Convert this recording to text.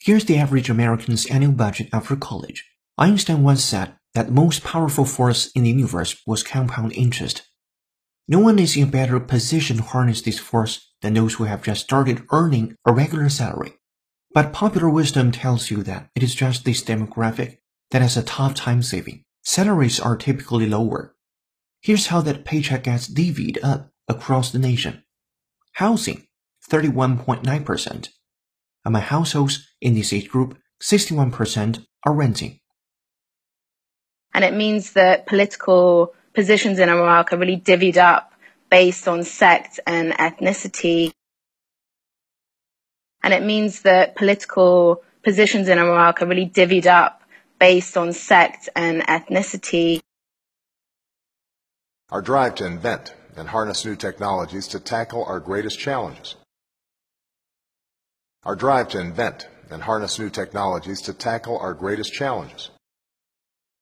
Here's the average American's annual budget after college. Einstein once said that the most powerful force in the universe was compound interest. No one is in a better position to harness this force than those who have just started earning a regular salary. But popular wisdom tells you that it is just this demographic that has a tough time saving. Salaries are typically lower. Here's how that paycheck gets divvied up across the nation. Housing 31.9%. Among households in this age group, 61% are renting. And it means that political positions in Iraq are really divvied up based on sect and ethnicity. And it means that political positions in Iraq are really divvied up based on sect and ethnicity. Our drive to invent and harness new technologies to tackle our greatest challenges. Our drive to invent and harness new technologies to tackle our greatest challenges.